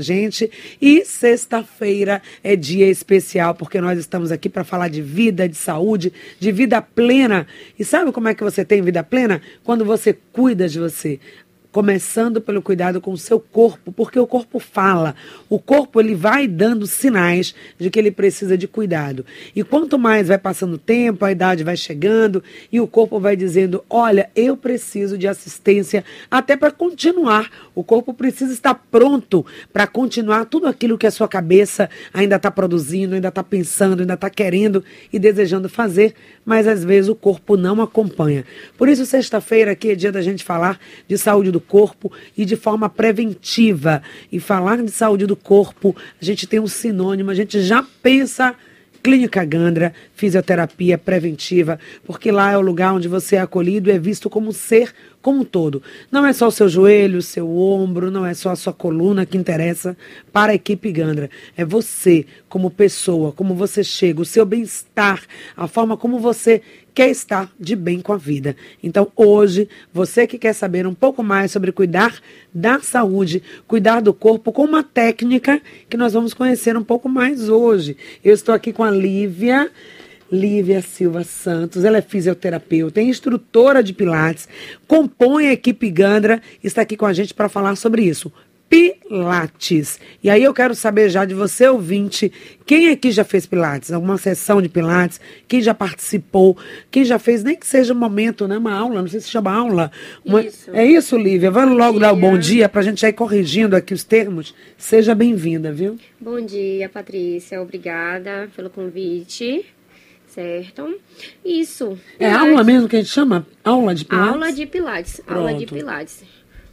gente. E sexta-feira é dia especial porque nós estamos aqui para falar de vida, de saúde, de vida plena. E sabe como é que você tem vida plena? Quando você cuida de você começando pelo cuidado com o seu corpo, porque o corpo fala. O corpo ele vai dando sinais de que ele precisa de cuidado. E quanto mais vai passando o tempo, a idade vai chegando e o corpo vai dizendo: "Olha, eu preciso de assistência até para continuar". O corpo precisa estar pronto para continuar tudo aquilo que a sua cabeça ainda está produzindo, ainda está pensando, ainda está querendo e desejando fazer, mas às vezes o corpo não acompanha. Por isso, sexta-feira aqui é dia da gente falar de saúde do corpo e de forma preventiva. E falar de saúde do corpo, a gente tem um sinônimo, a gente já pensa Clínica Gandra, fisioterapia preventiva, porque lá é o lugar onde você é acolhido e é visto como ser como um todo. Não é só o seu joelho, o seu ombro, não é só a sua coluna que interessa para a equipe Gandra. É você como pessoa, como você chega, o seu bem-estar, a forma como você quer estar de bem com a vida. Então, hoje, você que quer saber um pouco mais sobre cuidar da saúde, cuidar do corpo, com uma técnica que nós vamos conhecer um pouco mais hoje. Eu estou aqui com a Lívia. Lívia Silva Santos, ela é fisioterapeuta, é instrutora de Pilates, compõe a equipe Gandra, está aqui com a gente para falar sobre isso. Pilates. E aí eu quero saber já de você, ouvinte, quem aqui já fez Pilates? Alguma sessão de Pilates? Quem já participou? Quem já fez, nem que seja um momento, né? Uma aula, não sei se chama aula. Uma... Isso. É isso, Lívia? Vamos logo dar o bom dia para a gente ir corrigindo aqui os termos. Seja bem-vinda, viu? Bom dia, Patrícia. Obrigada pelo convite certo? Isso. É aula mesmo que a gente chama? Aula de Pilates? Aula de Pilates. Pronto. Aula de Pilates.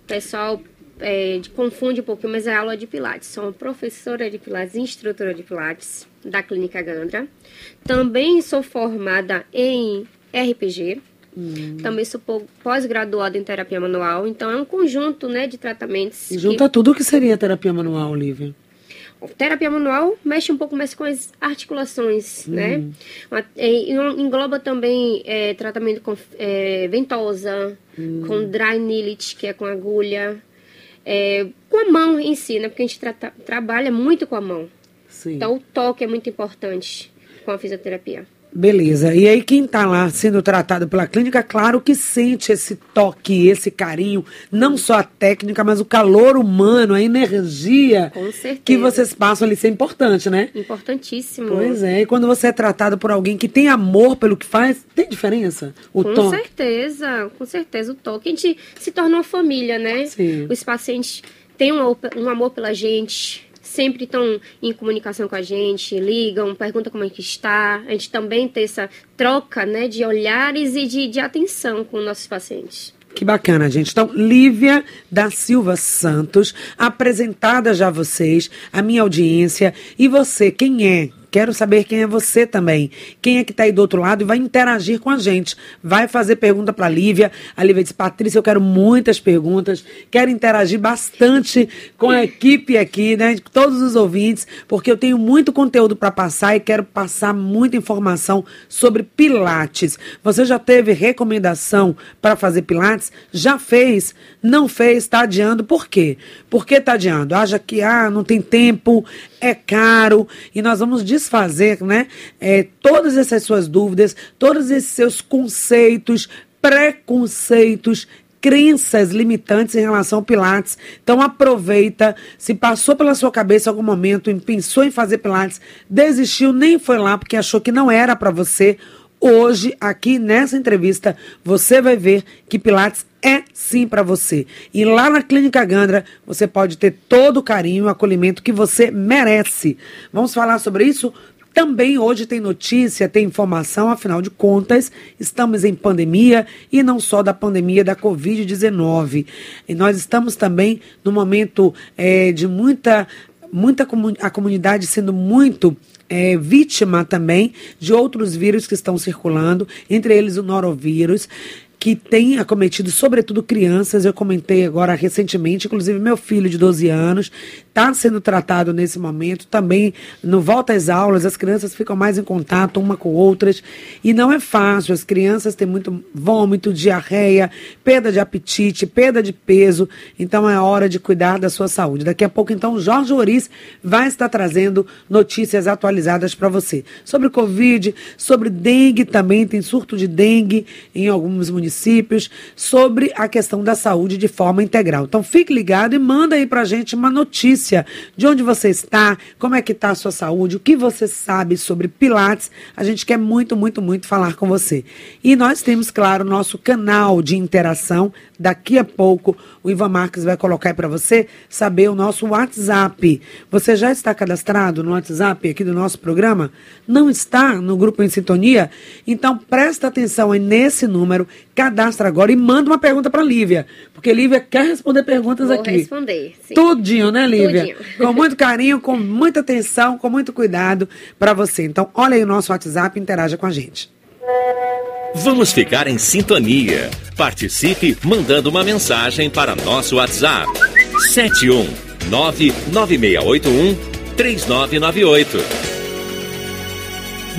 Pessoal é, confunde um pouquinho, mas é aula de Pilates. Sou professora de Pilates, instrutora de Pilates da Clínica Gandra. Também sou formada em RPG. Hum. Também sou pós-graduada em terapia manual. Então, é um conjunto né, de tratamentos. E junta que... tudo o que seria terapia manual, Olivia? Terapia manual mexe um pouco mais com as articulações, né? Uhum. É, engloba também é, tratamento com é, ventosa, uhum. com dry needle, que é com agulha, é, com a mão em si, né? Porque a gente tra trabalha muito com a mão. Sim. Então o toque é muito importante com a fisioterapia. Beleza. E aí, quem está lá sendo tratado pela clínica, claro que sente esse toque, esse carinho, não só a técnica, mas o calor humano, a energia que vocês passam ali, isso é importante, né? Importantíssimo. Pois é. E quando você é tratado por alguém que tem amor pelo que faz, tem diferença? O com toque? Com certeza, com certeza. O toque. A gente se torna uma família, né? Sim. Os pacientes têm um, um amor pela gente sempre estão em comunicação com a gente, ligam, perguntam como é que está. A gente também tem essa troca né, de olhares e de, de atenção com nossos pacientes. Que bacana, gente. Então, Lívia da Silva Santos, apresentada já a vocês, a minha audiência. E você, quem é? Quero saber quem é você também. Quem é que está aí do outro lado e vai interagir com a gente. Vai fazer pergunta para a Lívia. A Lívia disse: Patrícia, eu quero muitas perguntas. Quero interagir bastante com a equipe aqui, né? Todos os ouvintes, porque eu tenho muito conteúdo para passar e quero passar muita informação sobre Pilates. Você já teve recomendação para fazer Pilates? Já fez? Não fez? Está adiando? Por quê? Por que está adiando? Acha que ah, não tem tempo, é caro e nós vamos desfazer né, é, todas essas suas dúvidas, todos esses seus conceitos, preconceitos, crenças limitantes em relação ao Pilates. Então aproveita, se passou pela sua cabeça algum momento, pensou em fazer Pilates, desistiu, nem foi lá porque achou que não era para você. Hoje, aqui nessa entrevista, você vai ver que Pilates é sim para você. E lá na Clínica Gandra, você pode ter todo o carinho e acolhimento que você merece. Vamos falar sobre isso? Também hoje tem notícia, tem informação, afinal de contas, estamos em pandemia e não só da pandemia da Covid-19. E nós estamos também no momento é, de muita, muita a comunidade sendo muito é, vítima também de outros vírus que estão circulando, entre eles o norovírus que tem acometido, sobretudo, crianças. Eu comentei agora recentemente, inclusive meu filho de 12 anos está sendo tratado nesse momento. Também, no volta às aulas, as crianças ficam mais em contato uma com outras. E não é fácil. As crianças têm muito vômito, diarreia, perda de apetite, perda de peso. Então é hora de cuidar da sua saúde. Daqui a pouco, então, Jorge Oris vai estar trazendo notícias atualizadas para você. Sobre Covid, sobre dengue também, tem surto de dengue em alguns municípios, sobre a questão da saúde de forma integral. Então fique ligado e manda aí para a gente uma notícia de onde você está, como é que está a sua saúde, o que você sabe sobre Pilates. A gente quer muito, muito, muito falar com você. E nós temos, claro, nosso canal de interação. Daqui a pouco o Ivan Marques vai colocar aí para você saber o nosso WhatsApp. Você já está cadastrado no WhatsApp aqui do nosso programa? Não está no grupo em sintonia? Então presta atenção aí nesse número, cadastra agora e manda uma pergunta para Lívia, porque Lívia quer responder perguntas Vou aqui. responder. Sim. Tudinho, né, Lívia? Tudinho. Com muito carinho, com muita atenção, com muito cuidado para você. Então, olha aí o nosso WhatsApp e interaja com a gente. Vamos ficar em sintonia. Participe mandando uma mensagem para nosso WhatsApp. 71 99681 3998.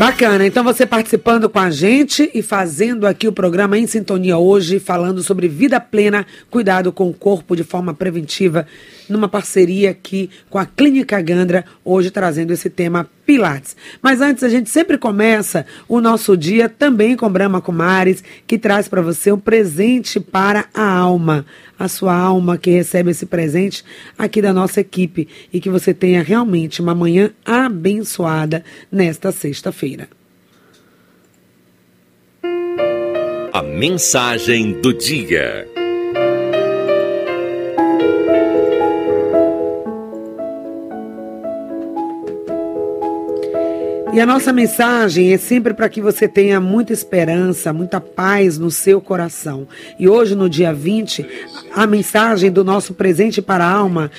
Bacana, então você participando com a gente e fazendo aqui o programa em sintonia hoje, falando sobre vida plena, cuidado com o corpo de forma preventiva, numa parceria aqui com a Clínica Gandra, hoje trazendo esse tema Pilates. Mas antes, a gente sempre começa o nosso dia também com Brahma Kumaris, que traz para você um presente para a alma. A sua alma que recebe esse presente aqui da nossa equipe e que você tenha realmente uma manhã abençoada nesta sexta-feira. A mensagem do dia. E a nossa mensagem é sempre para que você tenha muita esperança, muita paz no seu coração. E hoje, no dia 20, a mensagem do nosso presente para a alma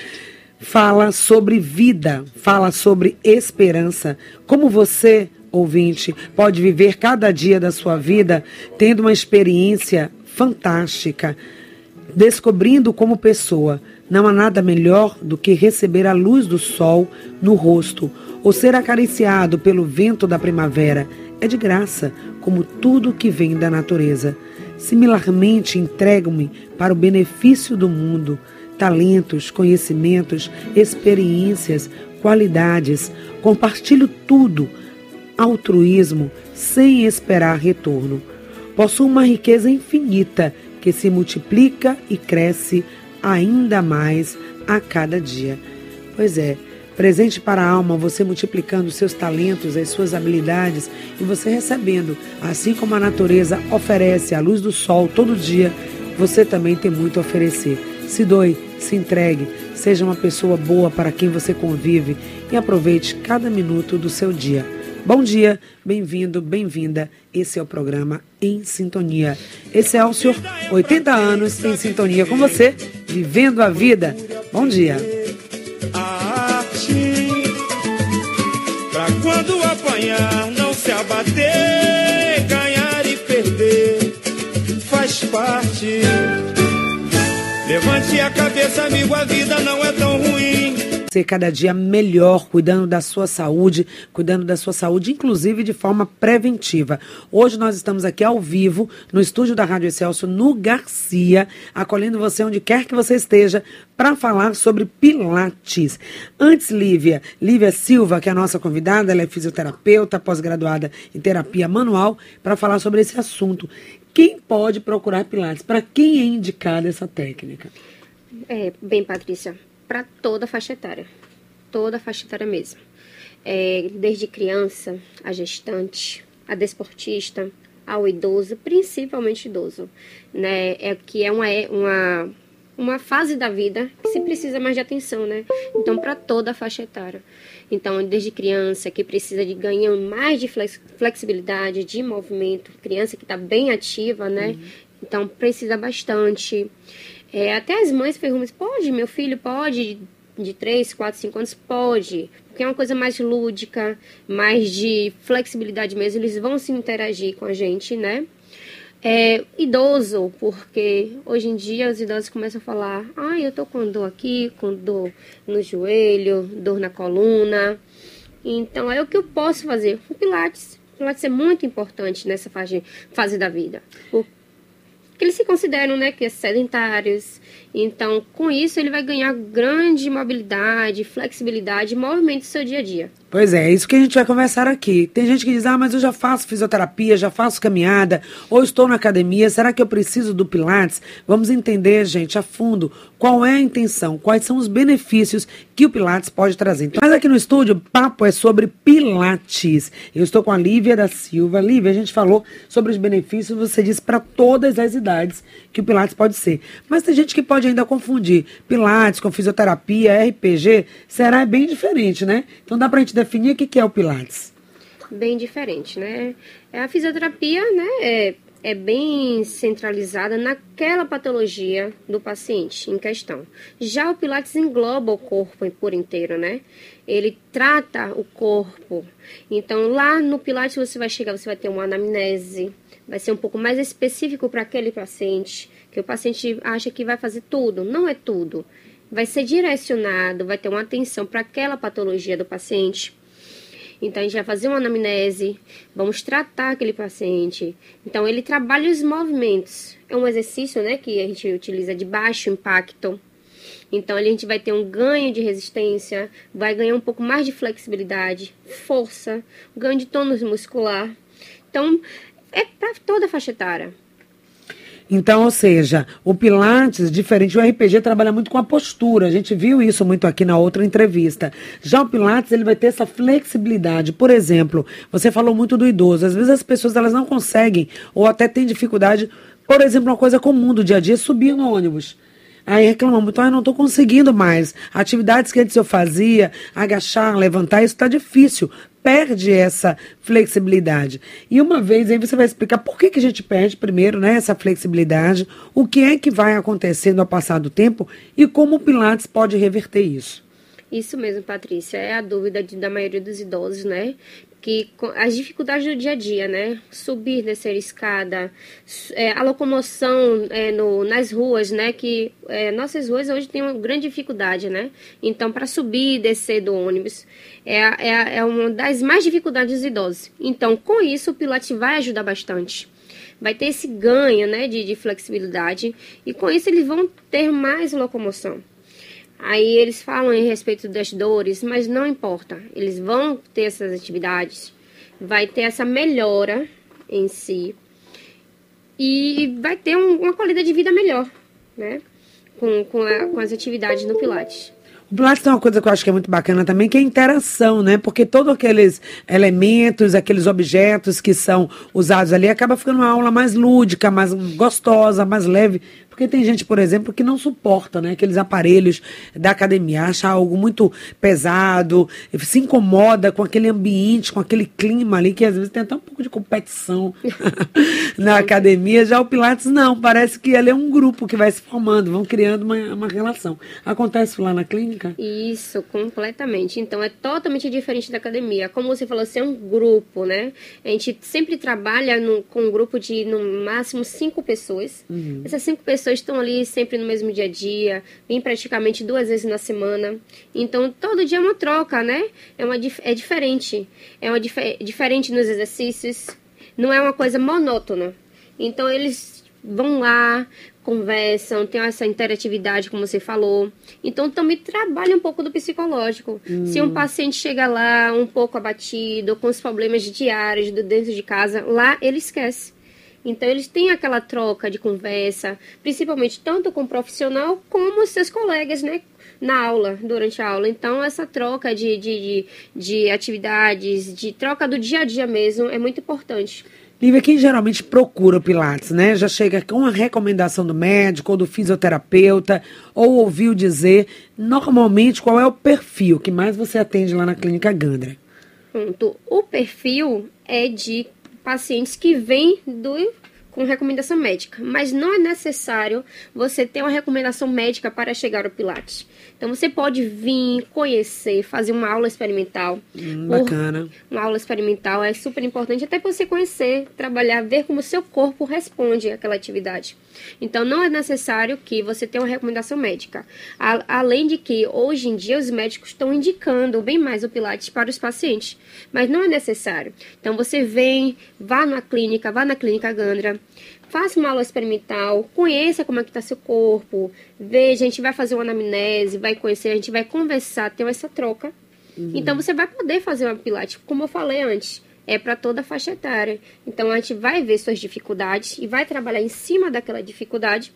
fala sobre vida, fala sobre esperança. Como você, ouvinte, pode viver cada dia da sua vida tendo uma experiência fantástica, descobrindo como pessoa. Não há nada melhor do que receber a luz do sol no rosto ou ser acariciado pelo vento da primavera. É de graça, como tudo que vem da natureza. Similarmente, entrego-me para o benefício do mundo, talentos, conhecimentos, experiências, qualidades. Compartilho tudo, altruísmo, sem esperar retorno. Possuo uma riqueza infinita que se multiplica e cresce ainda mais a cada dia. Pois é, presente para a alma, você multiplicando seus talentos, as suas habilidades e você recebendo, assim como a natureza oferece a luz do sol todo dia, você também tem muito a oferecer. Se doe, se entregue, seja uma pessoa boa para quem você convive e aproveite cada minuto do seu dia. Bom dia, bem-vindo, bem-vinda. Esse é o programa Em Sintonia. Esse é o senhor, 80 anos em sintonia com você, vivendo a vida. Bom dia. A arte, pra quando apanhar, não se abater, ganhar e perder, faz parte. Levante a cabeça, amigo, a vida não é tão ruim. Ser cada dia melhor, cuidando da sua saúde, cuidando da sua saúde, inclusive de forma preventiva. Hoje nós estamos aqui ao vivo, no estúdio da Rádio Excelso, no Garcia, acolhendo você onde quer que você esteja, para falar sobre Pilates. Antes, Lívia, Lívia Silva, que é a nossa convidada, ela é fisioterapeuta, pós-graduada em terapia manual, para falar sobre esse assunto. Quem pode procurar Pilates? Para quem é indicada essa técnica? É, bem, Patrícia, para toda a faixa etária. Toda a faixa etária mesmo. É, desde criança, a gestante, a desportista, ao idoso, principalmente idoso. Né? É que é uma, é uma, uma fase da vida que se precisa mais de atenção, né? Então, para toda a faixa etária. Então, desde criança que precisa de ganhar mais de flex- flexibilidade, de movimento, criança que está bem ativa, né? Então, precisa bastante. É, até as mães perguntam, pode, meu filho, pode? De 3, 4, 5 anos, pode. Porque é uma coisa mais lúdica, mais de flexibilidade mesmo. Eles vão se interagir com a gente, né? É, idoso, porque hoje em dia os idosos começam a falar: ah, eu tô com dor aqui, com dor no joelho, dor na coluna. Então é o que eu posso fazer. O Pilates. O Pilates é muito importante nessa fase, fase da vida. Porque eles se consideram, né, que é sedentários. Então, com isso, ele vai ganhar grande mobilidade, flexibilidade movimento do seu dia a dia. Pois é, é isso que a gente vai conversar aqui. Tem gente que diz, ah, mas eu já faço fisioterapia, já faço caminhada, ou estou na academia, será que eu preciso do Pilates? Vamos entender, gente, a fundo qual é a intenção, quais são os benefícios que o Pilates pode trazer. Então, mas aqui no estúdio, o papo é sobre Pilates. Eu estou com a Lívia da Silva. Lívia, a gente falou sobre os benefícios, você disse para todas as idades que o Pilates pode ser. Mas tem gente que pode ainda confundir Pilates com fisioterapia, RPG, será bem diferente, né? Então dá para a gente definir o que é o Pilates? Bem diferente, né? A fisioterapia, né, é, é bem centralizada naquela patologia do paciente em questão. Já o Pilates engloba o corpo por inteiro, né? Ele trata o corpo. Então, lá no Pilates você vai chegar, você vai ter uma anamnese, vai ser um pouco mais específico para aquele paciente, que o paciente acha que vai fazer tudo. Não é tudo vai ser direcionado, vai ter uma atenção para aquela patologia do paciente. Então, a gente vai fazer uma anamnese, vamos tratar aquele paciente. Então, ele trabalha os movimentos. É um exercício, né, que a gente utiliza de baixo impacto. Então, a gente vai ter um ganho de resistência, vai ganhar um pouco mais de flexibilidade, força, ganho de tônus muscular. Então, é para toda a faixa etária. Então, ou seja, o Pilates, diferente, o RPG trabalha muito com a postura. A gente viu isso muito aqui na outra entrevista. Já o Pilates, ele vai ter essa flexibilidade. Por exemplo, você falou muito do idoso. Às vezes as pessoas elas não conseguem ou até têm dificuldade. Por exemplo, uma coisa comum do dia a dia é subir no ônibus. Aí reclamamos, então eu não estou conseguindo mais. Atividades que antes eu fazia, agachar, levantar, isso está difícil perde essa flexibilidade. E uma vez aí você vai explicar por que, que a gente perde primeiro né, essa flexibilidade, o que é que vai acontecendo ao passar do tempo e como o Pilates pode reverter isso. Isso mesmo, Patrícia. É a dúvida de, da maioria dos idosos, né? Que as dificuldades do dia a dia, né? Subir, descer escada, é, a locomoção é, no, nas ruas, né? Que é, nossas ruas hoje têm uma grande dificuldade, né? Então, para subir e descer do ônibus é, é, é uma das mais dificuldades dos idosos. Então, com isso, o Pilates vai ajudar bastante. Vai ter esse ganho, né? De, de flexibilidade e com isso eles vão ter mais locomoção. Aí eles falam em respeito das dores, mas não importa. Eles vão ter essas atividades, vai ter essa melhora em si e vai ter um, uma qualidade de vida melhor, né? Com, com, a, com as atividades no Pilates. O Pilates tem uma coisa que eu acho que é muito bacana também, que é a interação, né? Porque todos aqueles elementos, aqueles objetos que são usados ali, acaba ficando uma aula mais lúdica, mais gostosa, mais leve. Porque tem gente, por exemplo, que não suporta né, aqueles aparelhos da academia, acha algo muito pesado, se incomoda com aquele ambiente, com aquele clima ali, que às vezes tem até um pouco de competição na academia. Já o Pilates, não, parece que ele é um grupo que vai se formando, vão criando uma, uma relação. Acontece lá na clínica? Isso, completamente. Então é totalmente diferente da academia. Como você falou, ser é um grupo, né? A gente sempre trabalha no, com um grupo de no máximo cinco pessoas. Uhum. Essas cinco pessoas pessoas estão ali sempre no mesmo dia a dia, vêm praticamente duas vezes na semana. Então, todo dia é uma troca, né? É, uma, é diferente. É uma dif diferente nos exercícios. Não é uma coisa monótona. Então, eles vão lá, conversam, tem essa interatividade, como você falou. Então, também trabalha um pouco do psicológico. Hum. Se um paciente chega lá um pouco abatido, com os problemas diários do dentro de casa, lá ele esquece. Então, eles têm aquela troca de conversa, principalmente tanto com o profissional como os seus colegas, né? Na aula, durante a aula. Então, essa troca de, de, de, de atividades, de troca do dia a dia mesmo, é muito importante. Lívia, quem geralmente procura o Pilates, né? Já chega com uma recomendação do médico ou do fisioterapeuta, ou ouviu dizer, normalmente, qual é o perfil que mais você atende lá na Clínica Gandra? Pronto. O perfil é de pacientes que vêm do com recomendação médica, mas não é necessário você ter uma recomendação médica para chegar ao Pilates. Então você pode vir, conhecer, fazer uma aula experimental. Hum, bacana. Uma aula experimental é super importante até para você conhecer, trabalhar, ver como o seu corpo responde àquela atividade. Então não é necessário que você tenha uma recomendação médica. Além de que hoje em dia os médicos estão indicando bem mais o Pilates para os pacientes, mas não é necessário. Então você vem, vá na clínica, vá na clínica Gandra, faça uma aula experimental, conheça como é que está seu corpo, veja, a gente vai fazer uma anamnese, vai conhecer, a gente vai conversar, ter essa troca. Então você vai poder fazer uma pilates, como eu falei antes, é para toda a faixa etária. Então a gente vai ver suas dificuldades e vai trabalhar em cima daquela dificuldade.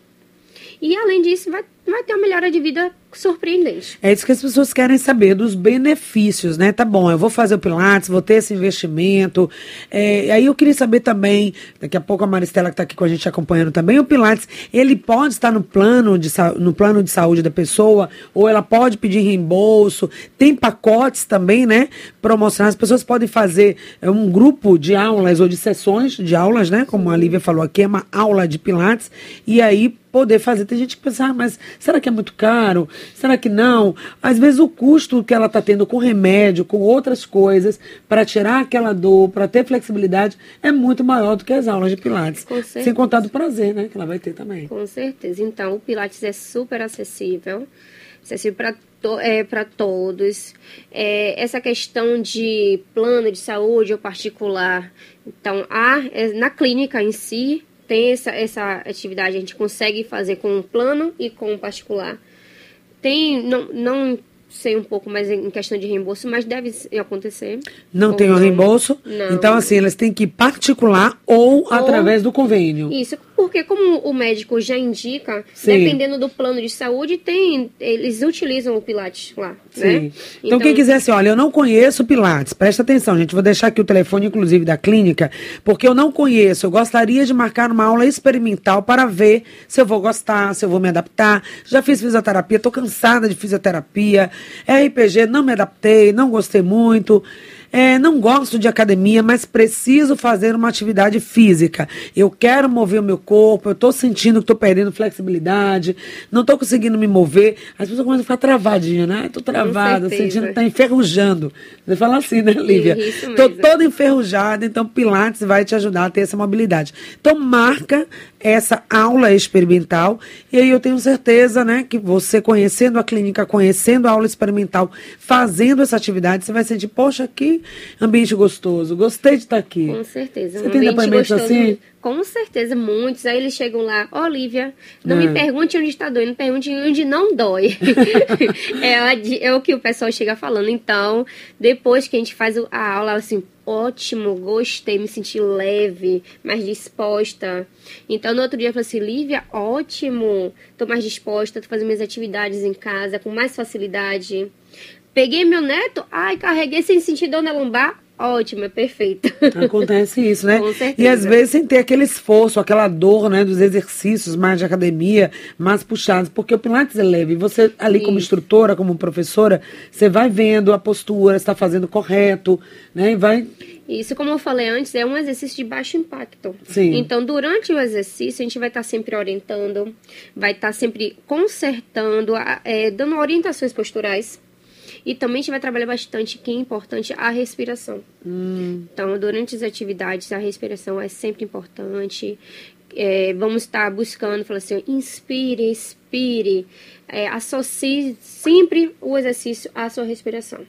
E além disso, vai, vai ter uma melhora de vida surpreendente. É isso que as pessoas querem saber, dos benefícios, né? Tá bom, eu vou fazer o Pilates, vou ter esse investimento. É, aí eu queria saber também, daqui a pouco a Maristela que está aqui com a gente acompanhando também, o Pilates, ele pode estar no plano, de, no plano de saúde da pessoa, ou ela pode pedir reembolso. Tem pacotes também, né? Promocionais. As pessoas podem fazer é, um grupo de aulas ou de sessões de aulas, né? Como a Lívia falou aqui, é uma aula de Pilates. E aí poder fazer. Tem gente que pensa, ah, mas será que é muito caro? Será que não? Às vezes o custo que ela está tendo com remédio, com outras coisas, para tirar aquela dor, para ter flexibilidade, é muito maior do que as aulas de Pilates. Com certeza. Sem contar do prazer, né? Que ela vai ter também. Com certeza. Então, o Pilates é super acessível. Acessível para to, é, pra todos. É, essa questão de plano de saúde ou particular. Então, há, é, na clínica em si, tem essa, essa atividade. A gente consegue fazer com um plano e com um particular. Tem, não, não sei um pouco mais em questão de reembolso, mas deve acontecer. Não Ou tem o reembolso. Não. Então, assim, elas têm que ir particular ou, através do convênio. Isso, porque como o médico já indica, Sim. dependendo do plano de saúde, tem, eles utilizam o Pilates lá, né? Sim. Então, quem quiser assim, olha, eu não conheço Pilates, presta atenção, gente. Vou deixar aqui o telefone, inclusive, da clínica, porque eu não conheço. Eu gostaria de marcar uma aula experimental para ver se eu vou gostar, se eu vou me adaptar. Já fiz fisioterapia, tô cansada de fisioterapia. RPG, não me adaptei, não gostei muito. É, não gosto de academia, mas preciso fazer uma atividade física. Eu quero mover o meu corpo, eu estou sentindo que estou perdendo flexibilidade, não estou conseguindo me mover. As pessoas começam a ficar travadinhas, né? Estou travada, sentindo que está enferrujando. Você fala assim, né, Lívia? Estou toda enferrujada, então Pilates vai te ajudar a ter essa mobilidade. Então marca essa aula experimental e aí eu tenho certeza, né, que você conhecendo a clínica, conhecendo a aula experimental, fazendo essa atividade, você vai sentir, poxa, que ambiente gostoso, gostei de estar aqui. Com certeza. Você um tem depoimentos gostoso. assim? Com certeza, muitos. Aí eles chegam lá, Olivia, não É. me pergunte onde está doendo, pergunte onde não dói. é, é o que o pessoal chega falando. Então, depois que a gente faz a aula, assim, ótimo, gostei, me senti leve, mais disposta. Então, no outro dia eu falei assim, Lívia, ótimo, tô mais disposta, tô fazendo minhas atividades em casa com mais facilidade. Peguei meu neto, ai, carreguei sem sentir dor na lombar, ótimo, é perfeito. Acontece isso, né? Com certeza. E às vezes sem ter aquele esforço, aquela dor, né, dos exercícios mais de academia, mais puxados, porque o Pilates é leve. E Você ali como Isso. instrutora, como professora, você vai vendo a postura, está fazendo correto, né? E vai Isso, como eu falei antes, é um exercício de baixo impacto. Sim. Então, durante o exercício, a gente vai estar sempre orientando, vai estar sempre consertando, é, dando orientações posturais. E também a gente vai trabalhar bastante, que é importante, a respiração. Então, durante as atividades, a respiração é sempre importante. É, vamos estar buscando, falar assim, inspire, expire. É, associe sempre o exercício à sua respiração.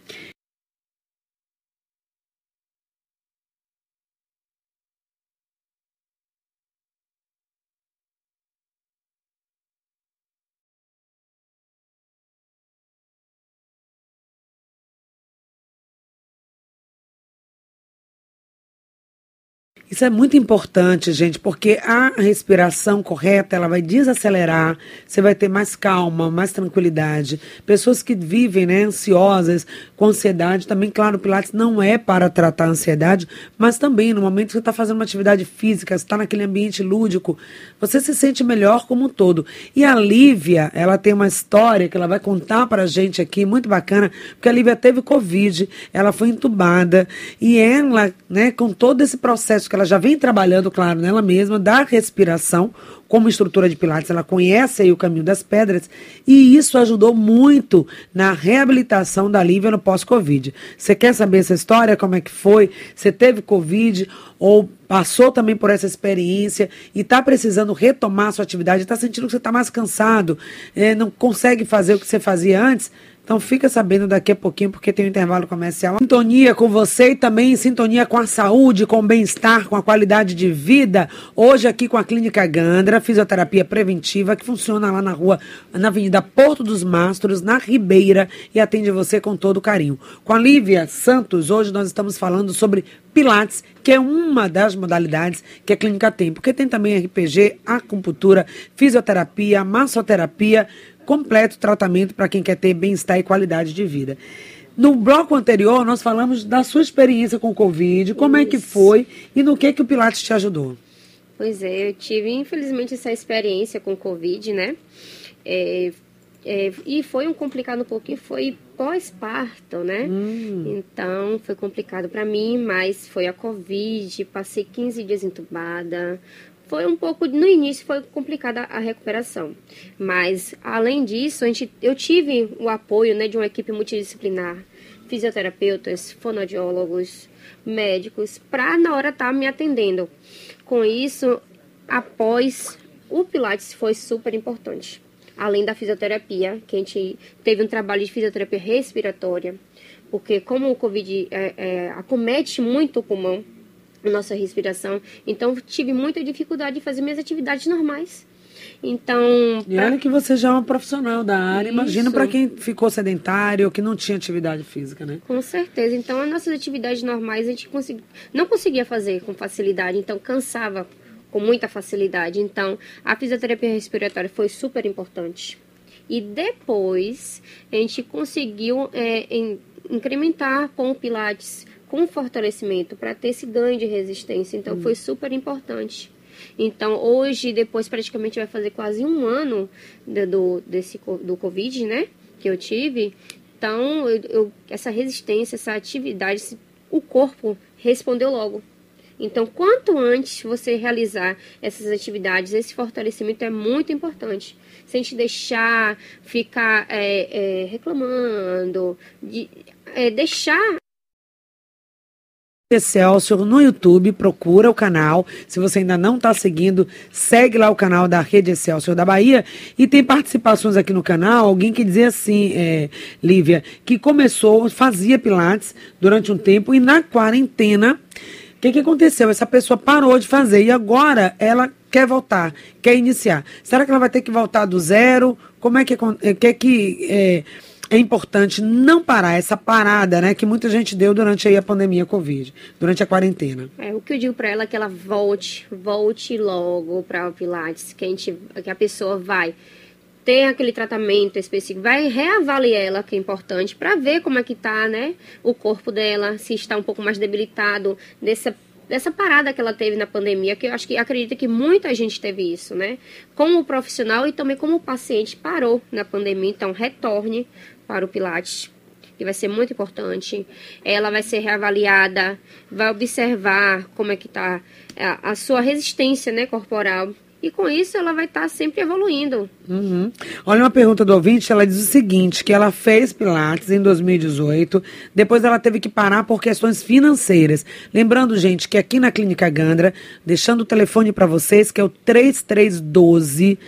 Isso é muito importante, gente, porque a respiração correta, ela vai desacelerar, você vai ter mais calma, mais tranquilidade. Pessoas que vivem, né, ansiosas, com ansiedade, também, claro, o Pilates não é para tratar a ansiedade, mas também no momento que você está fazendo uma atividade física, está naquele ambiente lúdico, você se sente melhor como um todo. E a Lívia, ela tem uma história que ela vai contar para a gente aqui, muito bacana, porque a Lívia teve Covid, ela foi entubada, e ela, né, com todo esse processo que ela já vem trabalhando, claro, nela mesma, da respiração, como instrutora de Pilates, ela conhece aí o caminho das pedras e isso ajudou muito na reabilitação da Lívia no pós-Covid. Você quer saber essa história? Como é que foi? Você teve Covid ou passou também por essa experiência e está precisando retomar a sua atividade, está sentindo que você está mais cansado, é, não consegue fazer o que você fazia antes? Então fica sabendo daqui a pouquinho, porque tem um intervalo comercial. Sintonia com você e também sintonia com a saúde, com o bem-estar, com a qualidade de vida. Hoje aqui com a Clínica Gandra, fisioterapia preventiva, que funciona lá na rua, na Avenida Porto dos Mastros, na Ribeira, e atende você com todo carinho. Com a Lívia Santos, hoje nós estamos falando sobre Pilates, que é uma das modalidades que a clínica tem, porque tem também RPG, acupuntura, fisioterapia, massoterapia, completo tratamento para quem quer ter bem-estar e qualidade de vida. No bloco anterior, nós falamos da sua experiência com o Covid, como Isso. é que foi e no que, que o Pilates te ajudou. Pois é, eu tive, infelizmente, essa experiência com o Covid, né? É, é, e foi um complicado um pouquinho, foi pós-parto, né? Hum. Então foi complicado para mim, mas foi a Covid, passei 15 dias entubada, foi um pouco no início foi complicada a recuperação, mas além disso a gente, eu tive o apoio né, de uma equipe multidisciplinar, fisioterapeutas, fonoaudiólogos, médicos, para na hora estar tá me atendendo. Com isso, após o Pilates foi super importante. Além da fisioterapia, que a gente teve um trabalho de fisioterapia respiratória, porque como o Covid é, é, acomete muito o pulmão, nossa respiração. Então, tive muita dificuldade de fazer minhas atividades normais. Então. E pra... olha que você já é uma profissional da área. Isso. Imagina para quem ficou sedentário ou que não tinha atividade física, né? Com certeza. Então, as nossas atividades normais a gente consegui... não conseguia fazer com facilidade. Então, cansava com muita facilidade. Então, a fisioterapia respiratória foi super importante. E depois, a gente conseguiu é, em, incrementar com o Pilates com fortalecimento para ter esse ganho de resistência. Então, uhum. foi super importante. Então, hoje, depois, praticamente vai fazer quase um ano do, do, desse, do Covid, né? Que eu tive. Então, eu, eu, essa resistência, essa atividade, o corpo respondeu logo. Então, quanto antes você realizar essas atividades, esse fortalecimento é muito importante. Sem te deixar ficar é, é, reclamando, de, é, deixar Excelsior no YouTube, procura o canal. Se você ainda não está seguindo, segue lá o canal da Rede Excelsior da Bahia. E tem participações aqui no canal, alguém que dizia assim, é, Lívia, que começou, fazia Pilates durante um tempo e na quarentena, o que, que aconteceu? Essa pessoa parou de fazer e agora ela quer voltar, quer iniciar. Será que ela vai ter que voltar do zero? Como é que, é, que, que é, é importante não parar essa parada, né, que muita gente deu durante aí a pandemia Covid, durante a quarentena. É, o que eu digo para ela é que ela volte, volte logo para o Pilates, que a, gente, que a pessoa vai ter aquele tratamento específico, vai reavaliar ela, que é importante, para ver como é que tá, né, o corpo dela, se está um pouco mais debilitado dessa dessa parada que ela teve na pandemia, que eu acho que acredita que muita gente teve isso, né? Como profissional e também como paciente parou na pandemia, então retorne para o Pilates, que vai ser muito importante. Ela vai ser reavaliada, vai observar como é que está a, a, sua resistência né, corporal. E com isso ela vai estar tá sempre evoluindo. Uhum. Olha uma pergunta do ouvinte, ela diz o seguinte, que ela fez Pilates em 2018, depois ela teve que parar por questões financeiras. Lembrando, gente, que aqui na Clínica Gandra, deixando o telefone para vocês, que é o 3312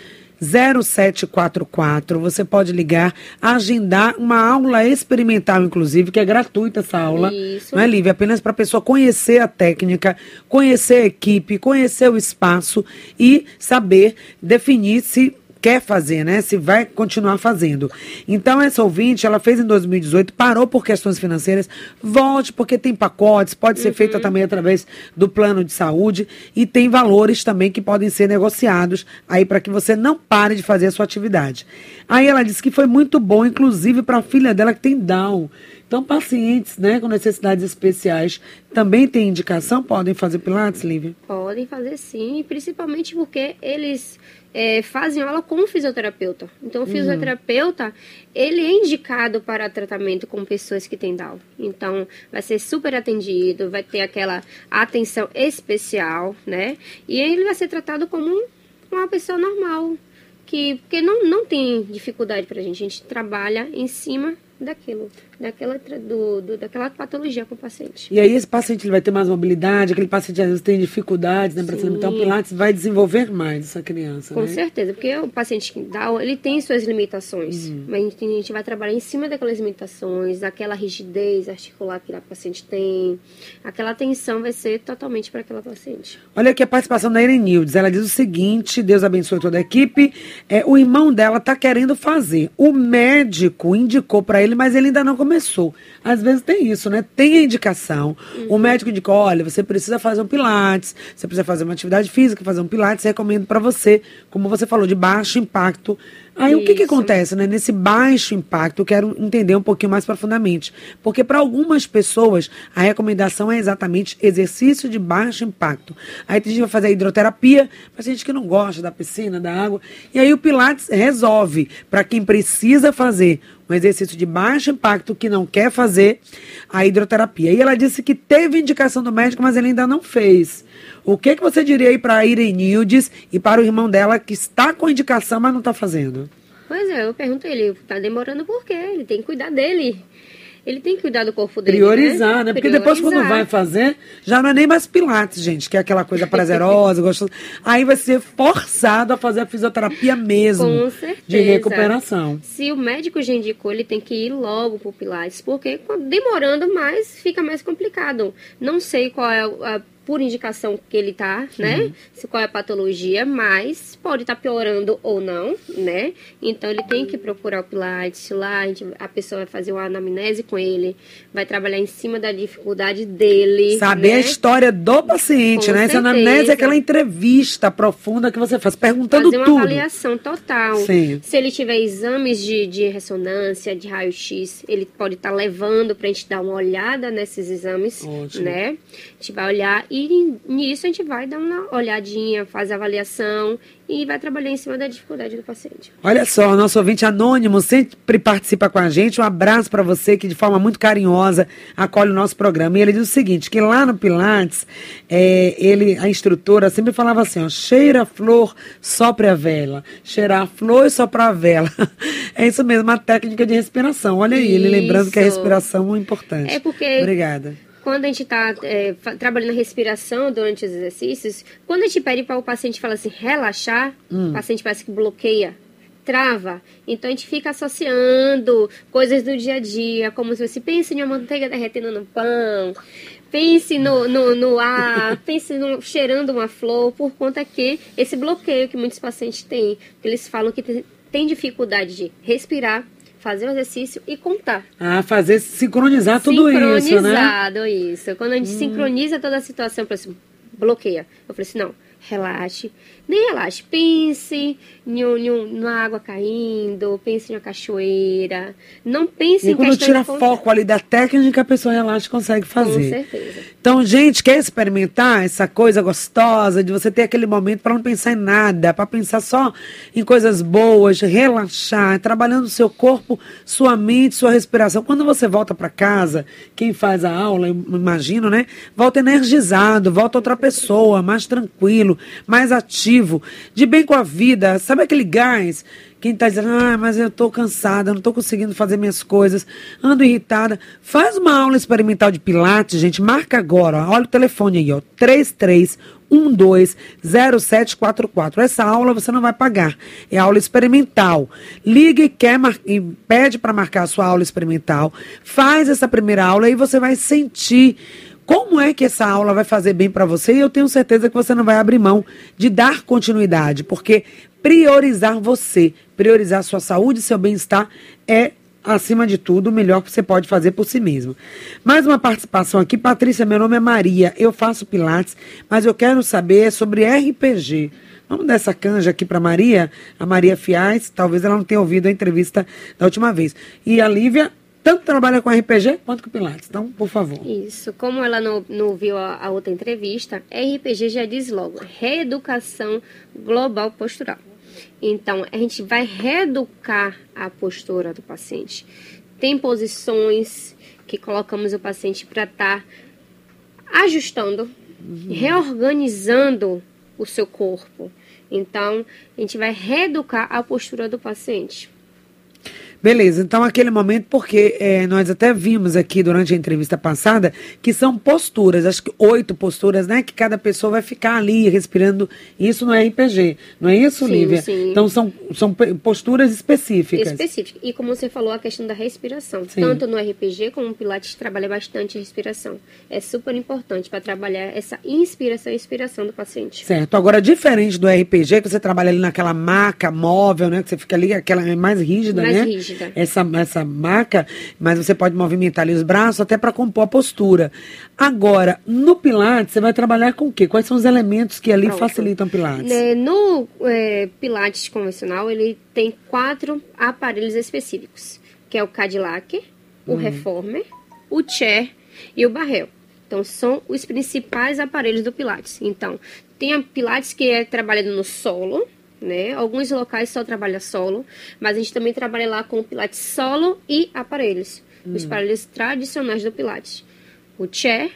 0744. Você pode ligar, agendar uma aula experimental, inclusive, que é gratuita essa aula. Isso. Não é, Lívia? Apenas para a pessoa conhecer a técnica, conhecer a equipe, conhecer o espaço e saber definir se quer fazer, né? Se vai continuar fazendo. Então, essa ouvinte, ela fez em 2018, parou por questões financeiras, volte, porque tem pacotes, pode ser uhum. feita também através do plano de saúde e tem valores também que podem ser negociados aí para que você não pare de fazer a sua atividade. Aí ela disse que foi muito bom, inclusive para a filha dela que tem Down. Então, pacientes né, com necessidades especiais também têm indicação? Podem fazer Pilates, Lívia? Podem fazer sim, principalmente porque eles é, fazem aula com o fisioterapeuta. Então, o fisioterapeuta, ele é indicado para tratamento com pessoas que têm Down. Então, vai ser super atendido, vai ter aquela atenção especial, né? E ele vai ser tratado como um- uma pessoa normal, que porque não, não tem dificuldade pra gente. A gente trabalha em cima daquilo, daquela, do, do- daquela patologia com o paciente. E aí esse paciente ele vai ter mais mobilidade, aquele paciente às vezes tem dificuldades, né, Sim. alimentar. O Pilates vai desenvolver mais essa criança, Com né? certeza, porque o paciente que dá, ele tem suas limitações, Uhum. mas a gente, a gente vai trabalhar em cima daquelas limitações, daquela rigidez articular que a paciente tem, aquela atenção vai ser totalmente para aquela paciente. Olha aqui a participação da Erenildes. Ela diz o seguinte: Deus abençoe toda a equipe. É, o irmão dela está querendo fazer. O médico indicou para ele, mas ele ainda não começou. Às vezes tem isso, né? Tem a indicação. O médico indicou: olha, você precisa fazer um pilates, você precisa fazer uma atividade física, fazer um pilates, recomendo para você, como você falou, de baixo impacto. Aí o que, que Isso. acontece, né? Nesse baixo impacto, eu quero entender um pouquinho mais profundamente. Porque para algumas pessoas, a recomendação é exatamente exercício de baixo impacto. Aí tem gente que vai fazer a hidroterapia, tem gente que não gosta da piscina, da água. E aí o Pilates resolve. Para quem precisa fazer um exercício de baixo impacto, que não quer fazer a hidroterapia. E ela disse que teve indicação do médico, mas ele ainda não fez. O que, que você diria aí para a Irenildes e para o irmão dela que está com indicação, mas não está fazendo? Pois é, eu pergunto ele, tá demorando por quê? Ele tem que cuidar dele. Ele tem que cuidar do corpo dele. Priorizar, né? Porque depois, quando Priorizar. vai fazer, já não é nem mais pilates, gente, que é aquela coisa prazerosa, gostosa. Aí vai ser forçado a fazer a fisioterapia mesmo. Com certeza. De recuperação. Se o médico já indicou, ele tem que ir logo pro Pilates, porque demorando mais, fica mais complicado. Não sei qual é a, por indicação que ele tá, né? Se qual é a patologia, mas pode estar piorando ou não, né? Então ele tem que procurar o Pilates lá, a, gente- a pessoa vai fazer uma anamnese com ele, vai trabalhar em cima da dificuldade dele. Saber né? a história do paciente, Com né? Essa anamnese é certeza. aquela entrevista profunda que você faz, perguntando fazer uma tudo. avaliação total. Sim. Se ele tiver exames de, de ressonância, de raio-x, ele pode estar levando para a gente dar uma olhada nesses exames, Ótimo. né? A gente vai olhar e nisso a gente vai dar uma olhadinha, faz a avaliação e vai trabalhar em cima da dificuldade do paciente. Olha só, nosso ouvinte anônimo sempre participa com a gente. Um abraço para você que de forma muito carinhosa acolhe o nosso programa. E ele diz o seguinte, que lá no Pilates, é, ele, a instrutora sempre falava assim, ó, cheira a flor, sopre a vela. Cheirar a flor e soprar a vela. É isso mesmo, a técnica de respiração. Olha aí, ele lembrando que a Isso. respiração é importante. É porque- Obrigada. Quando a gente está trabalhando a respiração durante os exercícios, quando a gente pede para o paciente falar assim, relaxar, Hum. o paciente parece que bloqueia, trava. Então a gente fica associando coisas do dia a dia, como se você pense em uma manteiga derretendo no pão, pense no, no, no ar, pense no, cheirando uma flor, por conta que esse bloqueio que muitos pacientes têm, eles falam que tem, tem dificuldade de respirar, fazer o exercício e contar Ah, fazer sincronizar tudo isso, né? sincronizado, isso. Quando a gente sincroniza toda a situação, eu falei assim, bloqueia. Eu falei assim, não, relaxe. Nem relaxe, pense em, um- em um- na água caindo, pense em uma cachoeira. Não pense E em quando tira foco ali da técnica, a pessoa relaxa e consegue Com fazer. certeza. Então, gente, quer experimentar essa coisa gostosa de você ter aquele momento para não pensar em nada, para pensar só em coisas boas, relaxar, trabalhando o seu corpo, sua mente, sua respiração. Quando você volta para casa, quem faz a aula, eu imagino, né? Volta energizado, volta outra pessoa, mais tranquilo, mais ativo, de bem com a vida. Sabe aquele gás? Quem está dizendo, ah, mas eu estou cansada, não estou conseguindo fazer minhas coisas, ando irritada. Faz uma aula experimental de Pilates, gente. Marca agora. Olha o telefone aí, ó. 33120744. Essa aula você não vai pagar. É aula experimental. Liga e, quer mar... e pede para marcar a sua aula experimental. Faz essa primeira aula e você vai sentir como é que essa aula vai fazer bem para você? E eu tenho certeza que você não vai abrir mão de dar continuidade, porque priorizar você, priorizar sua saúde seu bem-estar é acima de tudo, o melhor que você pode fazer por si mesmo. Mais uma participação aqui. Patrícia, meu nome é Maria. Eu faço Pilates, mas eu quero saber sobre RPG. Vamos dar essa canja aqui para Maria, a Maria Fiais. Talvez ela não tenha ouvido a entrevista da última vez. E a Lívia tanto trabalha com RPG quanto com Pilates. Então, por favor. Isso, como ela não, não viu a, a outra entrevista, RPG já diz logo, reeducação global postural. Então, a gente vai reeducar a postura do paciente. Tem posições que colocamos o paciente para estar tá ajustando, uhum. reorganizando o seu corpo. Então, a gente vai reeducar a postura do paciente. Beleza, então aquele momento, porque é, nós até vimos aqui durante a entrevista passada que são posturas, acho que oito posturas, né? Que cada pessoa vai ficar ali respirando isso no RPG, não é isso, sim, Lívia? Sim. Então são, são posturas específicas. Específicas. E como você falou, a questão da respiração. Sim. Tanto no RPG como no Pilates trabalha bastante a respiração. É super importante para trabalhar essa inspiração e expiração do paciente. Certo. Agora, diferente do RPG, que você trabalha ali naquela maca móvel, né? Que você fica ali, aquela é mais rígida, mais né? Rígida rígida. Essa, essa maca, mas você pode movimentar ali os braços até para compor a postura. Agora, no Pilates, você vai trabalhar com o quê? Quais são os elementos que ali Pronto. facilitam o Pilates? É, no é, Pilates convencional, ele tem quatro aparelhos específicos, que é o Cadillac, o uhum. Reformer, o Chair e o Barrel. Então, são os principais aparelhos do Pilates. Então, tem a Pilates que é trabalhado no solo, né? Alguns locais só trabalha solo, mas a gente também trabalha lá com Pilates solo e aparelhos. Hum. Os aparelhos tradicionais do Pilates. O Chair,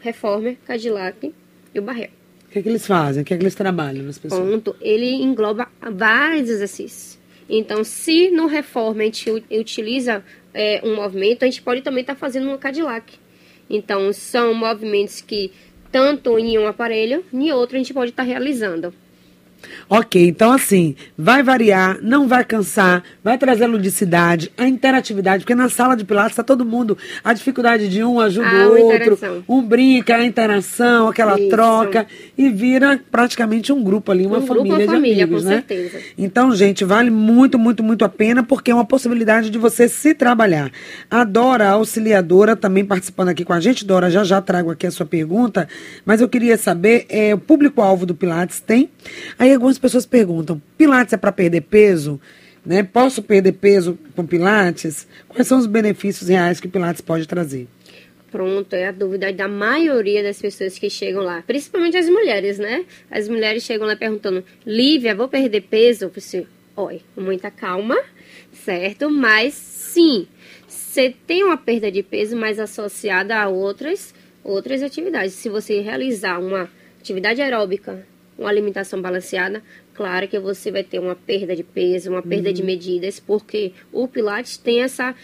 Reformer, Cadillac e o Barrel. O que, é que eles fazem? O que, é que eles trabalham nas pessoas? Ponto. Ele engloba vários exercícios. Então, se no Reformer a gente utiliza é, um movimento, a gente pode também estar tá fazendo um Cadillac. Então, são movimentos que tanto em um aparelho, em outro a gente pode estar tá realizando. Ok, então assim, vai variar, não vai cansar, vai trazer ludicidade, a interatividade, porque na sala de Pilates está todo mundo, a dificuldade de um ajuda ah, o outro, um brinca, a interação, aquela Isso. troca, e vira praticamente um grupo ali, uma um família grupo, uma de família, amigos, com né? Certeza. Então, gente, vale muito, muito, muito a pena, porque é uma possibilidade de você se trabalhar. A Dora, a auxiliadora, também participando aqui com a gente, Dora, já já trago aqui a sua pergunta, mas eu queria saber, é, o público-alvo do Pilates tem? Aí algumas pessoas perguntam: Pilates é para perder peso? Né? Posso perder peso com Pilates? Quais são os benefícios reais que Pilates pode trazer? Pronto, é a dúvida da maioria das pessoas que chegam lá, principalmente as mulheres, né? As mulheres chegam lá perguntando: Lívia, vou perder peso? Eu falei, oi, muita calma, certo? Mas sim, você tem uma perda de peso, mas associada a outras, outras atividades. Se você realizar uma atividade aeróbica uma alimentação balanceada, claro que você vai ter uma perda de peso, uma perda uhum. de medidas, porque o Pilates tem essa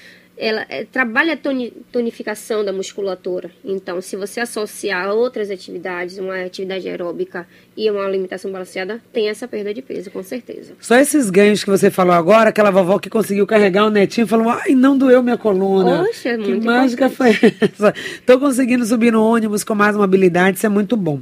ela é, trabalha a toni, tonificação da musculatura. Então, se você associar outras atividades, uma atividade aeróbica e uma alimentação balanceada, tem essa perda de peso, com certeza. Só esses ganhos que você falou agora, aquela vovó que conseguiu carregar o netinho falou: ai, não doeu minha coluna. Poxa, que muito mágica foi essa? Tô conseguindo subir no ônibus com mais mobilidade, isso é muito bom.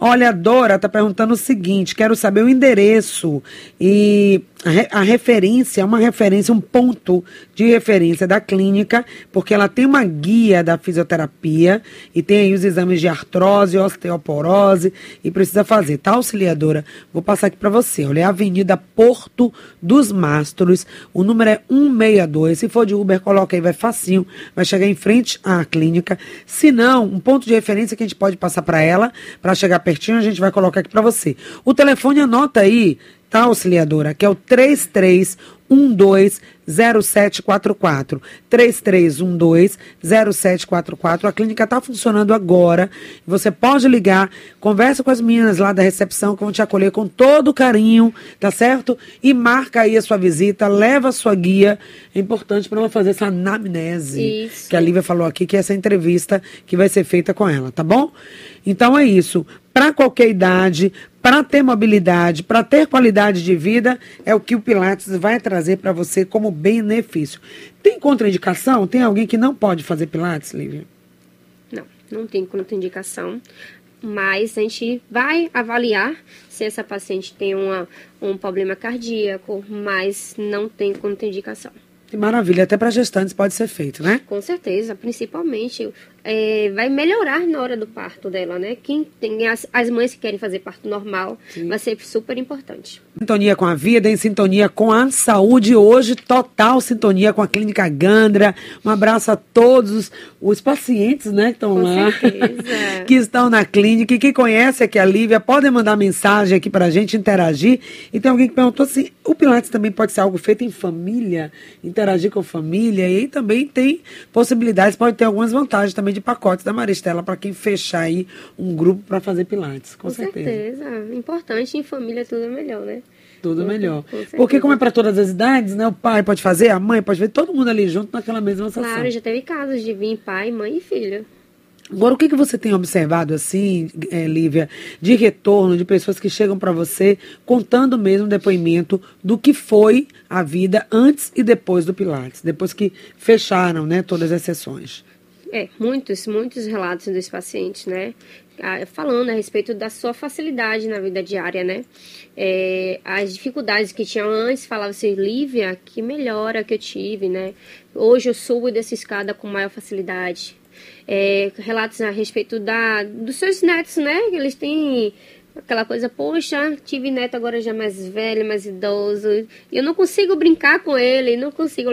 Olha, a Dora tá perguntando o seguinte: quero saber o endereço e a, referência, uma referência, um ponto de referência da clínica, porque ela tem uma guia da fisioterapia e tem aí os exames de artrose, osteoporose e precisa fazer, tá, auxiliadora? Vou passar aqui para você. Olha, é a Avenida Porto dos Mastros, o número é 162. Se for de Uber, coloca aí, vai facinho, vai chegar em frente à clínica. Se não, um ponto de referência que a gente pode passar para ela, para chegar pertinho, a gente vai colocar aqui para você. O telefone anota aí, tá, auxiliadora? Que é o 33120744. 33120744. A clínica está funcionando agora. Você pode ligar, conversa com as meninas lá da recepção que vão te acolher com todo carinho, tá certo? E marca aí a sua visita, leva a sua guia. É importante para ela fazer essa anamnese Isso. que a Lívia falou aqui, que é essa entrevista que vai ser feita com ela, tá bom? Então é isso. Para qualquer idade, para ter mobilidade, para ter qualidade de vida, é o que o Pilates vai trazer para você como benefício. Tem contraindicação? Tem alguém que não pode fazer Pilates, Lívia? Não, não tem contraindicação. Mas a gente vai avaliar se essa paciente tem uma, um problema cardíaco, mas não tem contraindicação. Que maravilha, até para gestantes pode ser feito, né? Com certeza, principalmente é, vai melhorar na hora do parto dela, né? Quem tem as, as mães que querem fazer parto normal, vai ser super importante. Sintonia com a vida, em sintonia com a saúde. Hoje, total sintonia com a Clínica Gandra. Um abraço a todos os, pacientes, né, que estão Com lá, certeza. que estão na clínica. E quem conhece aqui a Lívia, podem mandar mensagem aqui pra gente interagir. E tem alguém que perguntou se o Pilates também pode ser algo feito em família, interagir com família. E aí também tem possibilidades, pode ter algumas vantagens também de pacotes da Maristela para quem fechar aí um grupo para fazer Pilates. Com, Com certeza. Importante em família tudo é melhor, né? Tudo Com- melhor. com certeza. Porque como é para todas as idades, né? O pai pode fazer, a mãe pode fazer, todo mundo ali junto naquela mesma sessão. Claro, já teve casos de vir pai, mãe e filho. Agora, o que, que você tem observado assim, eh, Lívia, de retorno de pessoas que chegam para você contando mesmo depoimento do que foi a vida antes e depois do Pilates, depois que fecharam, né, todas as sessões. É, muitos, muitos relatos dos pacientes, né? Ah, Falando a respeito da sua facilidade na vida diária, né? É, as dificuldades que tinham antes, falava assim, Lívia, que melhora que eu tive, né? Hoje eu subo dessa escada com maior facilidade. É, relatos a respeito da, dos seus netos, né? Eles têm aquela coisa, poxa, tive neto agora já mais velho, mais idoso, e eu não consigo brincar com ele, não consigo,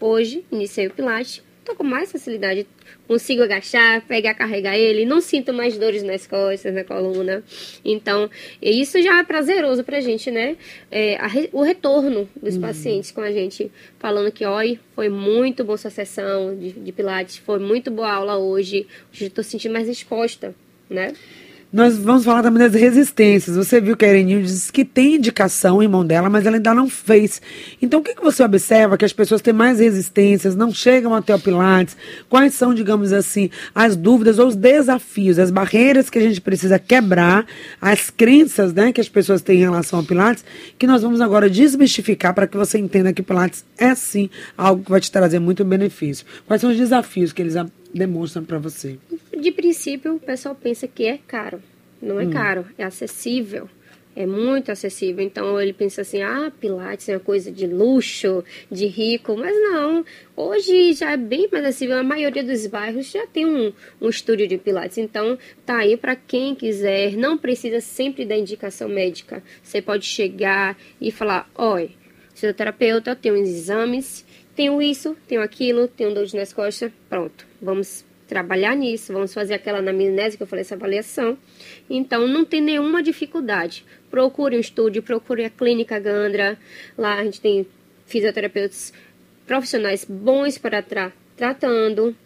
hoje, iniciei o Pilates, tô com mais facilidade, consigo agachar, pegar, carregar ele, não sinto mais dores nas costas, na coluna. Então, isso já é prazeroso pra gente, né? É, a o retorno dos pacientes com a gente, falando que, oi, foi muito boa sua sessão de, de Pilates, foi muito boa aula hoje, hoje eu tô sentindo mais disposta, né? Nós vamos falar também das resistências. Você viu que a Ereninho disse que tem indicação em mão dela, mas ela ainda não fez. Então, o que, que você observa que as pessoas têm mais resistências, não chegam até o Pilates? Quais são, digamos assim, as dúvidas ou os desafios, as barreiras que a gente precisa quebrar, as crenças né, que as pessoas têm em relação ao Pilates, que nós vamos agora desmistificar para que você entenda que Pilates é sim algo que vai te trazer muito benefício. Quais são os desafios que eles demonstram para você? De princípio, o pessoal pensa que é caro. Não é caro, é acessível. É muito acessível. Então ele pensa assim: ah, Pilates é uma coisa de luxo, de rico. Mas não. Hoje já é bem mais acessível. A maioria dos bairros já tem um, um estúdio de Pilates. Então tá aí para quem quiser. Não precisa sempre da indicação médica. Você pode chegar e falar: oi, fisioterapeuta, eu tenho uns exames, tenho isso, tenho aquilo, tenho dor nas costas. Pronto, vamos trabalhar nisso, vamos fazer aquela anamnese que eu falei, essa avaliação. Então, não tem nenhuma dificuldade. Procure um estúdio, procure a Clínica Gandra. Lá a gente tem fisioterapeutas profissionais bons para estar tratando.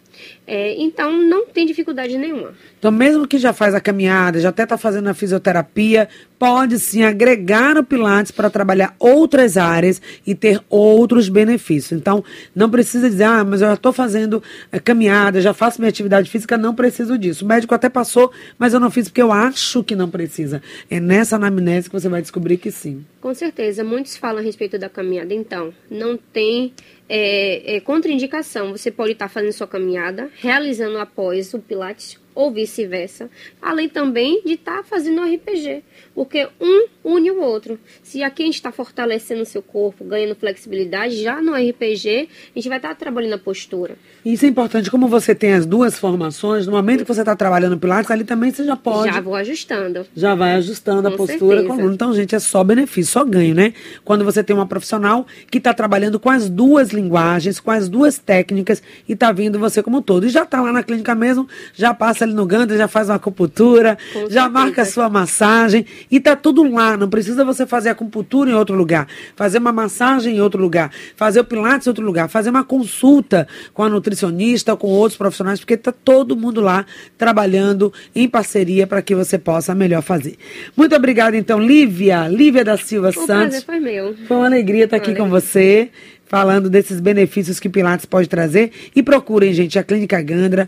É, então, não tem dificuldade nenhuma. Então, mesmo que já faz a caminhada, já até está fazendo a fisioterapia, pode sim agregar o Pilates para trabalhar outras áreas e ter outros benefícios. Então, não precisa dizer, ah, mas eu já estou fazendo eh, caminhada, já faço minha atividade física, não preciso disso. O médico até passou, mas eu não fiz porque eu acho que não precisa. É nessa anamnese que você vai descobrir que sim. Com certeza, muitos falam a respeito da caminhada. Então, não tem é, é, contraindicação. Você pode estar fazendo sua caminhada, realizando após o Pilates ou vice-versa, além também de estar fazendo o RPG, porque um une o outro. Se aqui a gente está fortalecendo o seu corpo, ganhando flexibilidade, já no RPG a gente vai estar trabalhando a postura. Isso é importante, como você tem as duas formações, no momento que você está trabalhando Pilates, ali também você já pode. Já vou ajustando. Já vai ajustando a Com postura certeza. com o aluno. Então, gente, é só benefício, só ganho, né? Quando você tem uma profissional que está trabalhando com as duas linguagens, com as duas técnicas e está vindo você como um todo. E já está lá na clínica mesmo, já passa ali no Gandra, já faz uma acupuntura, Com já certeza. marca a sua massagem e tá tudo lá. Não precisa você fazer acupuntura em outro lugar, fazer uma massagem em outro lugar, fazer o pilates em outro lugar, fazer uma consulta com a nutricionista, com outros profissionais, porque tá todo mundo lá trabalhando em parceria para que você possa melhor fazer. Muito obrigada, então, Lívia, Lívia da Silva O prazer Santos. foi meu. Foi uma alegria estar aqui Uma com você, falando desses benefícios que Pilates pode trazer. E procurem, gente, a Clínica Gandra,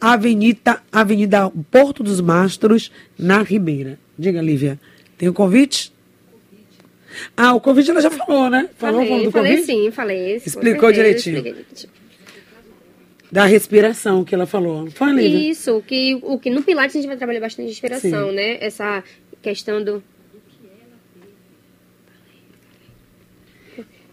Avenida, Avenida Porto dos Mastros, na Ribeira. Diga, Lívia, tem o convite? Ah, o convite ela já falou, né? Falou, falei, falou do falei convite? sim, falei. Explicou certeza, direitinho. expliquei direitinho. Da respiração que ela falou. Foi, Lívia? Isso, que, o que no Pilates a gente vai trabalhar bastante respiração, Sim. né? Essa questão do.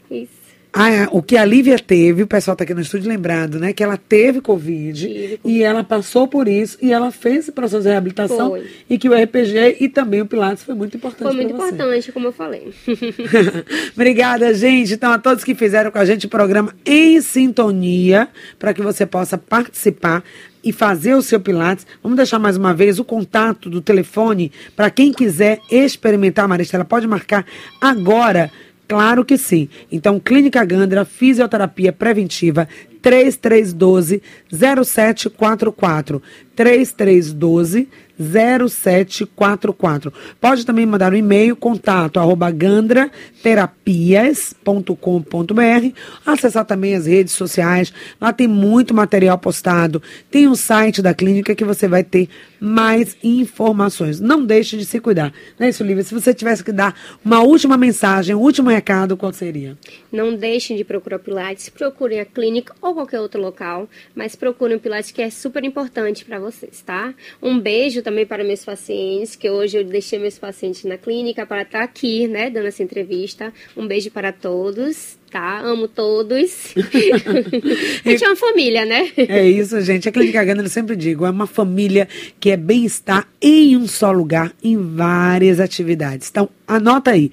Isso. A- o que a Lívia teve, o pessoal tá aqui no estúdio lembrando, né? Que ela teve Covid Tive e ela passou por isso e ela fez esse processo de reabilitação Foi. e que o RPG e também o Pilates foi muito importante Foi muito pra você. importante, como eu falei. Obrigada, gente. Então, a todos que fizeram com a gente o programa em sintonia, para que você possa participar e fazer o seu Pilates. Vamos deixar mais uma vez o contato do telefone para quem quiser experimentar, Maristela. Pode marcar agora. Claro que sim. Então, Clínica Gandra, Fisioterapia Preventiva, 3312 0744. 3312 0744. Pode também mandar um e-mail, contato arroba gandraterapias.com.br. Acessar também as redes sociais. Lá tem muito material postado. Tem um site da clínica que você vai ter mais informações. Não deixe de se cuidar. Não é isso, Lívia? Se você tivesse que dar uma última mensagem, um último recado, qual seria? Não deixem de procurar o Pilates, procurem a clínica ou qualquer outro local, mas procurem o Pilates que é super importante para vocês, tá? Um beijo também para meus pacientes, que hoje eu deixei meus pacientes na clínica para estar aqui, né, dando essa entrevista. Um beijo para todos, tá? Amo todos. a gente é uma família, né? É isso, gente. A Clínica Gandra, eu sempre digo, é uma família que é bem-estar em um só lugar, em várias atividades. Então, anota aí.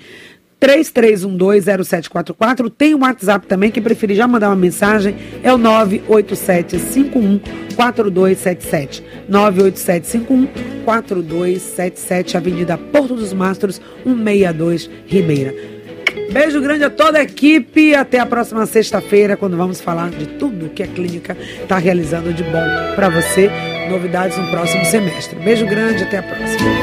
33120744. Tem o WhatsApp também, que preferir já mandar uma mensagem, é o 987514277. 987514277, Avenida Porto dos Mastros, 162, Ribeira. Beijo grande a toda a equipe. Até a próxima sexta-feira, quando vamos falar de tudo que a clínica está realizando de bom para você. Novidades no próximo semestre. Beijo grande, até a próxima.